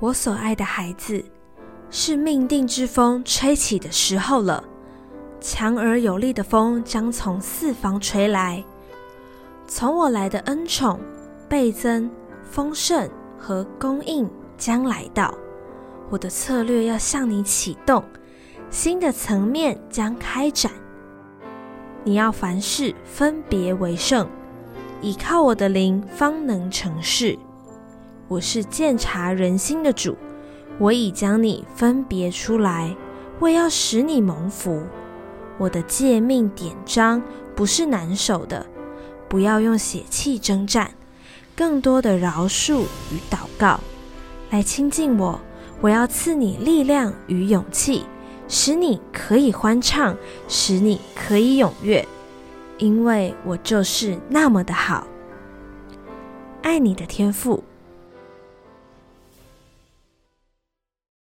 我所爱的孩子，是命定之风吹起的时候了。强而有力的风将从四方吹来，从我来的恩宠、倍增、丰盛和供应将来到。我的策略要向你启动，新的层面将开展。你要凡事分别为圣，倚靠我的灵方能成事。我是鉴察人心的主，我已将你分别出来，为要使你蒙福。我的诫命典章不是难守的，不要用血气征战，更多的饶恕与祷告，来亲近我。我要赐你力量与勇气，使你可以欢唱，使你可以踊跃，因为我就是那么的好。爱你的天赋